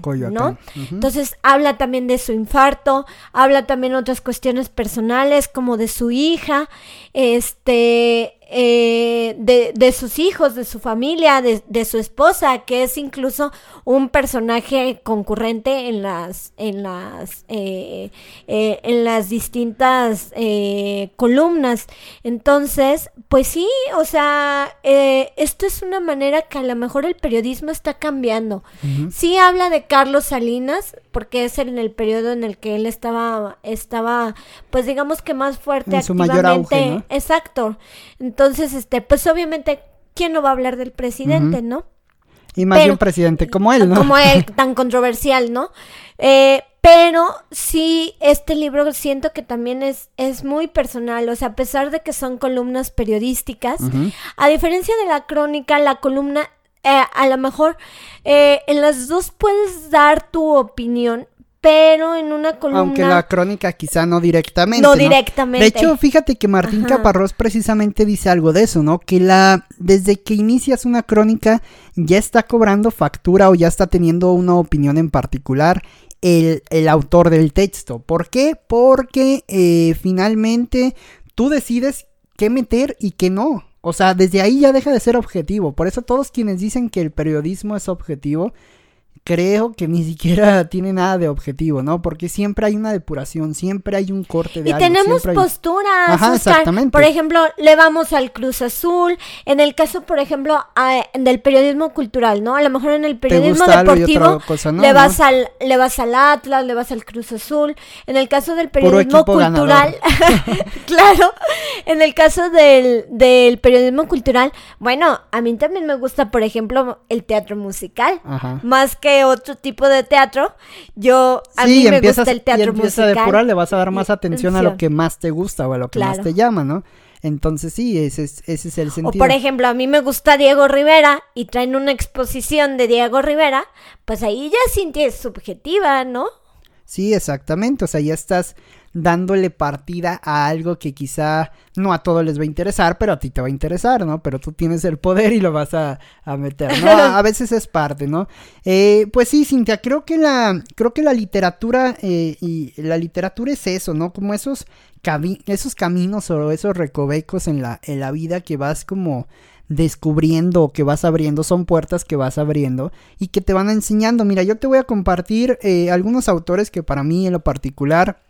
Coyoacán, ¿no? Entonces habla también de su infarto, habla también otras cuestiones personales como de su hija, este, eh, de, de, sus hijos, de su familia, de, de, su esposa, que es incluso un personaje concurrente en las, en las, eh, eh, en las distintas columnas. Entonces, pues sí, o sea, esto es una manera que a lo mejor el periodismo está cambiando. Sí habla de Carlos Salinas, porque es en el periodo en el que él estaba, estaba, pues digamos que más fuerte en su mayor auge, Exacto. Entonces, este, pues obviamente, ¿quién no va a hablar del presidente, no? Y más de un presidente como él, ¿no? Como él, tan controversial, ¿no? Eh, pero sí, este libro siento que también es, es muy personal, o sea, a pesar de que son columnas periodísticas, a diferencia de la crónica, la columna, eh, a lo mejor eh, en las dos puedes dar tu opinión, pero en una columna. Aunque la crónica quizá no directamente. No, directamente. De hecho, fíjate que Martín Caparrós precisamente dice algo de eso, ¿no? Que la desde que inicias una crónica ya está cobrando factura o ya está teniendo una opinión en particular el, el autor del texto. ¿Por qué? Porque eh, finalmente tú decides qué meter y qué no. O sea, desde ahí ya deja de ser objetivo. Por eso todos quienes dicen que el periodismo es objetivo, creo que ni siquiera tiene nada de objetivo, ¿no? Porque siempre hay una depuración, siempre hay un corte de y tenemos posturas. Ajá, exactamente. Por ejemplo, le vamos al Cruz Azul. En el caso, por ejemplo, del periodismo cultural, ¿no? A lo mejor en el periodismo deportivo le vas al le vas al Atlas, le vas al Cruz Azul. En el caso del periodismo cultural, claro. En el caso del, del periodismo cultural, bueno, a mí también me gusta, por ejemplo, el teatro musical, Ajá. más que otro tipo de teatro. Yo, a mí me gusta el teatro y musical. a depurar, le vas a dar más atención, a lo que más te gusta o a lo que más te llama, ¿no? Entonces sí, ese es, ese es el sentido. O por ejemplo, a mí me gusta Diego Rivera y traen una exposición de Diego Rivera, pues ahí ya sí es subjetiva, ¿no? Sí, exactamente, o sea, ya estás dándole partida a algo que quizá no a todos les va a interesar, pero a ti te va a interesar, ¿no? Pero tú tienes el poder y lo vas a, meter, ¿no? A, veces es parte, ¿no? Eh, pues sí, Cintia, creo que la, creo que la literatura eh, y la literatura es eso, ¿no? Como esos, esos caminos o esos recovecos en la, en la vida que vas como descubriendo que vas abriendo, son puertas que vas abriendo y que te van enseñando. Mira, yo te voy a compartir eh, algunos autores que para mí en lo particular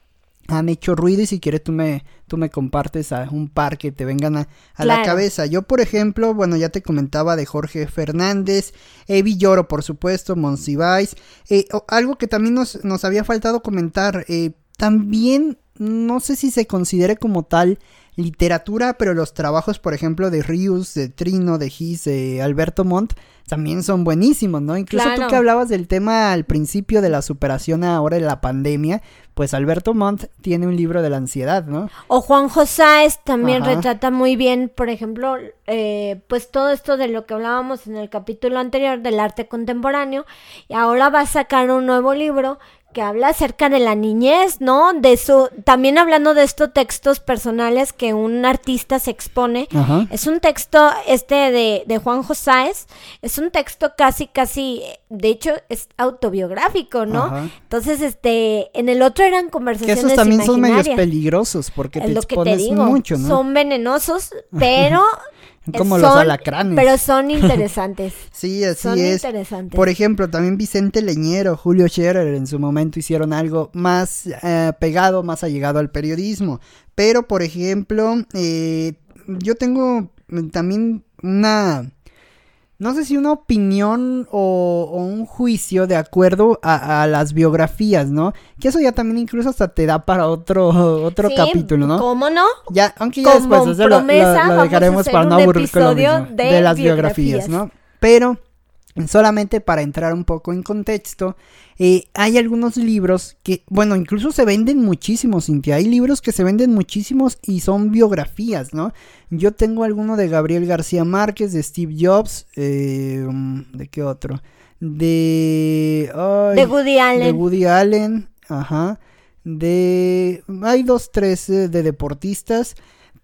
han hecho ruido y si quieres tú me, tú me compartes a un par que te vengan a, la cabeza. Yo, por ejemplo, bueno, ya te comentaba de Jorge Fernández, Evi Lloro, por supuesto, Monsiváis. Eh, algo que también nos, nos había faltado comentar, eh, también no sé si se considere como tal literatura, pero los trabajos, por ejemplo, de Rius, de Trino, de Gis, de Alberto Montt, también son buenísimos, ¿no? Incluso tú que hablabas del tema al principio de la superación ahora de la pandemia, pues Alberto Montt tiene un libro de la ansiedad, ¿no? O Juan Josáez también retrata muy bien, por ejemplo, eh, pues todo esto de lo que hablábamos en el capítulo anterior del arte contemporáneo, y ahora va a sacar un nuevo libro que habla acerca de la niñez, ¿no? De su, también hablando de estos textos personales que un artista se expone. Es un texto, este de, de Juan Josáez, es un texto casi, casi, de hecho, es autobiográfico, ¿no? Entonces, este, en el otro eran conversaciones. Que esos también son medios peligrosos porque te expones mucho, ¿no? Son venenosos, pero como los alacranes. Pero son interesantes. sí, así son es. Interesantes. Por ejemplo, también Vicente Leñero, Julio Scherer en su momento hicieron algo más eh, pegado, más allegado al periodismo. Pero, por ejemplo, eh, yo tengo también una no sé si una opinión o, un juicio de acuerdo a, las biografías, ¿no? Que eso ya también incluso hasta te da para otro otro capítulo, ¿no? ¿Cómo no? Ya, aunque ya después eso lo, dejaremos para no aburrir con lo mismo, de, las biografías, ¿no? Pero solamente para entrar un poco en contexto, eh, hay algunos libros que, bueno, incluso se venden muchísimos, Cintia. Hay libros que se venden muchísimos y son biografías, ¿no? Yo tengo alguno de Gabriel García Márquez, de Steve Jobs, eh, mm, ¿de qué otro? De... de Woody Allen. De Woody Allen, ajá. De... Hay dos, tres eh, de deportistas.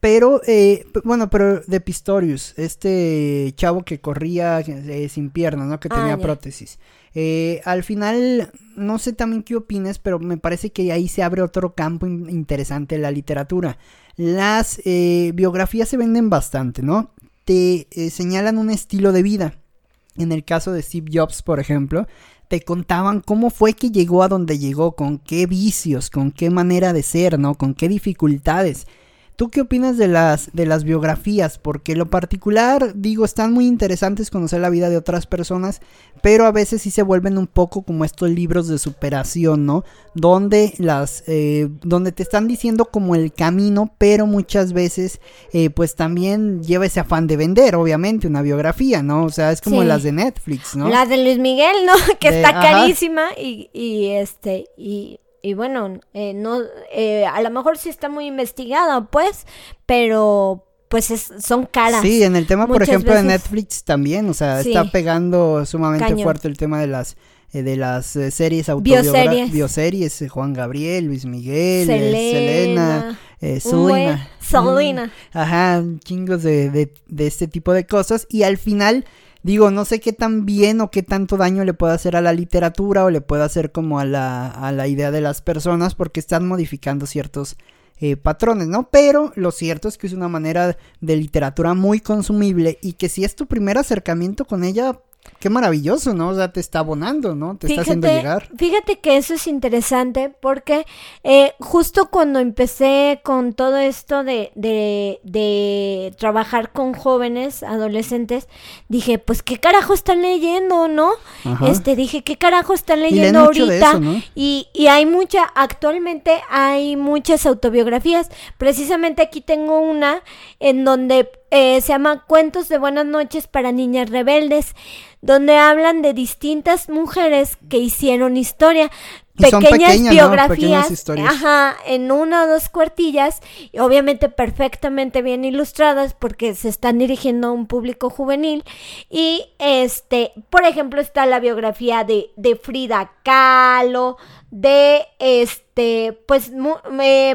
Pero, eh, bueno, pero de Pistorius, este chavo que corría eh, sin piernas, ¿no? Que tenía ah, prótesis. Eh, al final, no sé también qué opines, pero me parece que ahí se abre otro campo interesante en la literatura. Las biografías se venden bastante, ¿no? Te señalan un estilo de vida. En el caso de Steve Jobs, por ejemplo, te contaban cómo fue que llegó a donde llegó, con qué vicios, con qué manera de ser, ¿no? Con qué dificultades. ¿Tú qué opinas de las, de las biografías? Porque lo particular, digo, están muy interesantes conocer la vida de otras personas, pero a veces sí se vuelven un poco como estos libros de superación, ¿no? Donde las, eh, donde te están diciendo como el camino, pero muchas veces, eh, pues también lleva ese afán de vender, obviamente, una biografía, ¿no? O sea, es como las de Netflix, ¿no? La de Luis Miguel, ¿no? Que está carísima y, y este, y y bueno, eh, no, eh, a lo mejor sí está muy investigada, pues, pero pues es, son caras. Sí, en el tema, por ejemplo, de Netflix también, o sea, está pegando sumamente fuerte el tema de las eh, de las series autobiográficas, bioseries, Juan Gabriel, Luis Miguel, Selena, Selena, Selena. Ajá, chingos de, de, de este tipo de cosas y al final Digo, no sé qué tan bien o qué tanto daño le puede hacer a la literatura o le puede hacer como a la, a la idea de las personas porque están modificando ciertos eh, patrones, ¿no? Pero lo cierto es que es una manera de literatura muy consumible y que si es tu primer acercamiento con ella, Qué maravilloso, ¿no? O sea, te está abonando, ¿no? Te está haciendo llegar. Fíjate que eso es interesante porque eh, justo cuando empecé con todo esto de, de, de, trabajar con jóvenes, adolescentes, dije, pues qué carajo están leyendo, ¿no? Este, dije, qué carajo están leyendo ahorita. y, y hay mucha, actualmente hay muchas autobiografías. Precisamente aquí tengo una en donde eh, se llama Cuentos de Buenas noches para Niñas Rebeldes, donde hablan de distintas mujeres que hicieron historia. Pequeñas, biografías, ajá, en una o dos cuartillas, y obviamente perfectamente bien ilustradas porque se están dirigiendo a un público juvenil. Y este, por ejemplo, está la biografía de, de Frida Kahlo, de este pues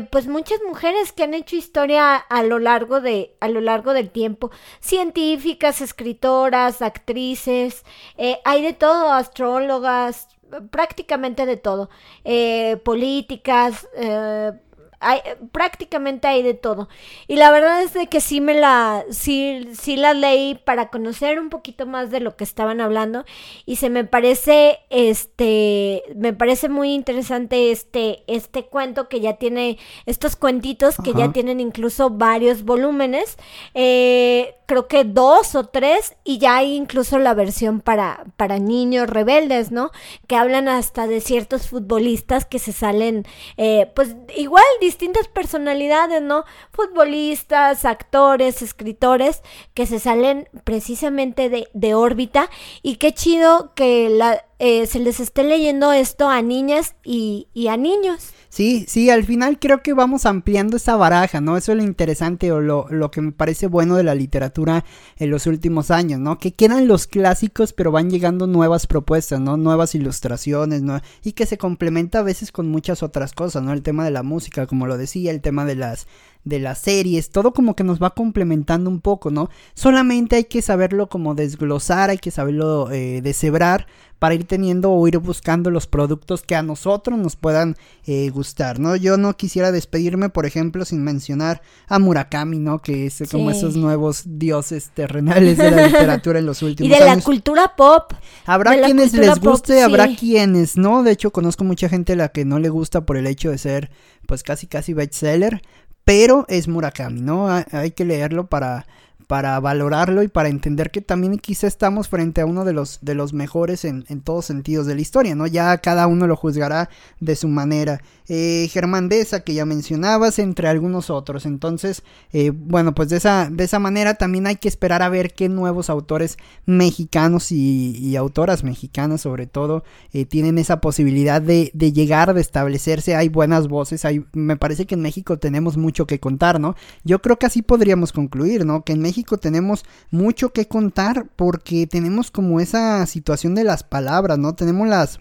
pues muchas mujeres que han hecho historia a lo largo de a lo largo del tiempo. Científicas escritoras actrices eh, hay de todo astrólogas prácticamente de todo. Eh, políticas eh, hay, prácticamente hay de todo. Y la verdad es de que sí me la, sí, sí la leí para conocer un poquito más de lo que estaban hablando. Y se me parece, este, me parece muy interesante este, este cuento que ya tiene, estos cuentitos que ya tienen incluso varios volúmenes. Eh, creo que dos o tres y ya hay incluso la versión para, para niños rebeldes, ¿no? Que hablan hasta de ciertos futbolistas que se salen, eh, pues igual distintas personalidades, ¿no? Futbolistas, actores, escritores que se salen precisamente de, de órbita y qué chido que la, eh, se les esté leyendo esto a niñas y, y a niños. Sí, sí, al final creo que vamos ampliando esa baraja, ¿no? Eso es lo interesante o lo, lo, que me parece bueno de la literatura en los últimos años, ¿no? Que quedan los clásicos, pero van llegando nuevas propuestas, ¿no? Nuevas ilustraciones, ¿no? Y que se complementa a veces con muchas otras cosas, ¿no? El tema de la música, como lo decía, el tema de las de las series, todo como que nos va complementando un poco, ¿no? Solamente hay que saberlo como desglosar, hay que saberlo eh, deshebrar para ir teniendo o ir buscando los productos que a nosotros nos puedan eh, gustar, ¿no? Yo no quisiera despedirme, por ejemplo, sin mencionar a Murakami, ¿no? Que es como esos nuevos dioses terrenales de la literatura en los últimos años. Y de la cultura pop. Habrá quienes les guste, habrá quienes, ¿no? De hecho, conozco mucha gente a la que no le gusta por el hecho de ser, pues, casi, casi bestseller, pero es Murakami, ¿no? Hay que leerlo para para valorarlo y para entender que también quizá estamos frente a uno de los, de los mejores en, en todos sentidos de la historia, ¿no? Ya cada uno lo juzgará de su manera. Eh, Germán Deza, que ya mencionabas, entre algunos otros. Entonces, eh, bueno, pues de esa, de esa manera también hay que esperar a ver qué nuevos autores mexicanos y, autoras mexicanas, sobre todo, eh, tienen esa posibilidad de, de, llegar, de establecerse. Hay buenas voces, hay, me parece que en México tenemos mucho que contar, ¿no? Yo creo que así podríamos concluir, ¿no? Que en México tenemos mucho que contar porque tenemos como esa situación de las palabras, ¿no? Tenemos las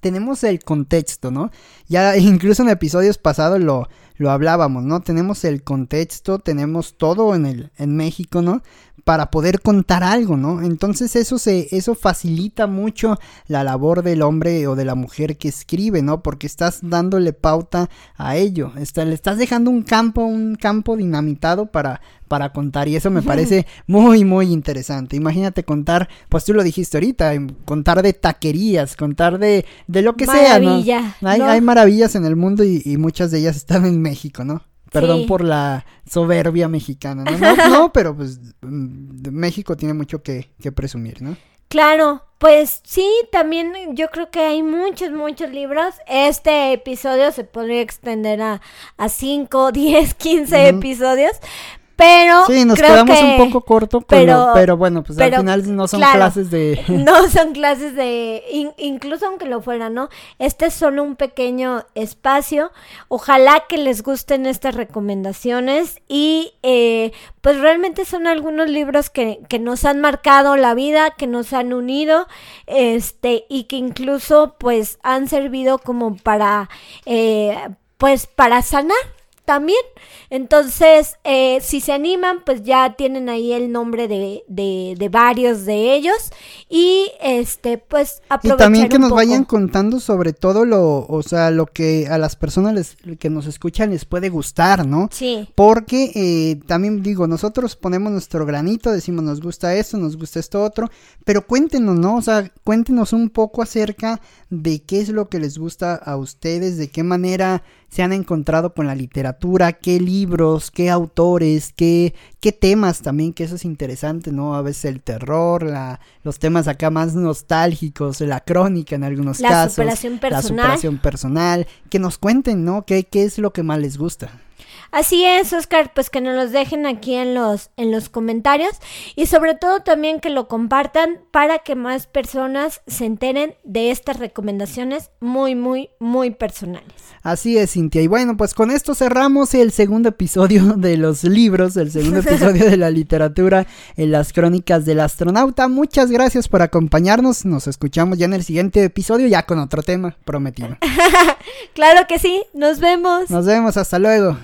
tenemos el contexto, ¿no? Ya incluso en episodios pasados lo, lo hablábamos, ¿no? Tenemos el contexto, tenemos todo en el en México, ¿no? para poder contar algo, ¿no? Entonces eso se eso facilita mucho la labor del hombre o de la mujer que escribe, ¿no? Porque estás dándole pauta a ello, está, le estás dejando un campo un campo dinamitado para para contar y eso me parece muy muy interesante. Imagínate contar, pues tú lo dijiste ahorita, contar de taquerías, contar de de lo que sea, ¿no? Hay, hay maravillas en el mundo y, y muchas de ellas están en México, ¿no? Perdón por la soberbia mexicana, ¿no? No, pero pues mm, México tiene mucho que, que, presumir, ¿no? Claro, pues sí, también yo creo que hay muchos, muchos libros. Este episodio se podría extender a, a 5, 10, 15 episodios, pero sí, nos quedamos un poco corto, pero, pero, bueno, pues al final no son clases de... No son clases de... incluso aunque lo fuera, ¿no? Este es solo un pequeño espacio. Ojalá que les gusten estas recomendaciones y eh, pues realmente son algunos libros que, que nos han marcado la vida, que nos han unido, este, y que incluso pues han servido como para, eh, pues para sanar también. Entonces, eh, si se animan, pues ya tienen ahí el nombre de, de, de varios de ellos. Y este, pues aprovechar. Y también que nos vayan contando sobre todo lo, o sea, lo que a las personas les, que nos escuchan les puede gustar, ¿no? Sí. Porque eh, también digo, nosotros ponemos nuestro granito, decimos nos gusta esto, nos gusta esto otro, pero cuéntenos, ¿no? O sea, cuéntenos un poco acerca de qué es lo que les gusta a ustedes, de qué manera se han encontrado con la literatura, qué libros, qué autores, qué, qué temas también, que eso es interesante, ¿no? A veces el terror, la, los temas acá más nostálgicos, la crónica en algunos casos. La superación personal. La superación personal. Que nos cuenten, ¿no? ¿Qué, qué es lo que más les gusta? Así es, Oscar, pues que nos los dejen aquí en los, en los comentarios y sobre todo también que lo compartan para que más personas se enteren de estas recomendaciones muy, muy, muy personales. Así es, Cintia. Y bueno, pues con esto cerramos el segundo episodio de los libros, el segundo episodio de la literatura en las crónicas del astronauta. Muchas gracias por acompañarnos. Nos escuchamos ya en el siguiente episodio, ya con otro tema prometido. claro que sí. Nos vemos. Nos vemos. Hasta luego.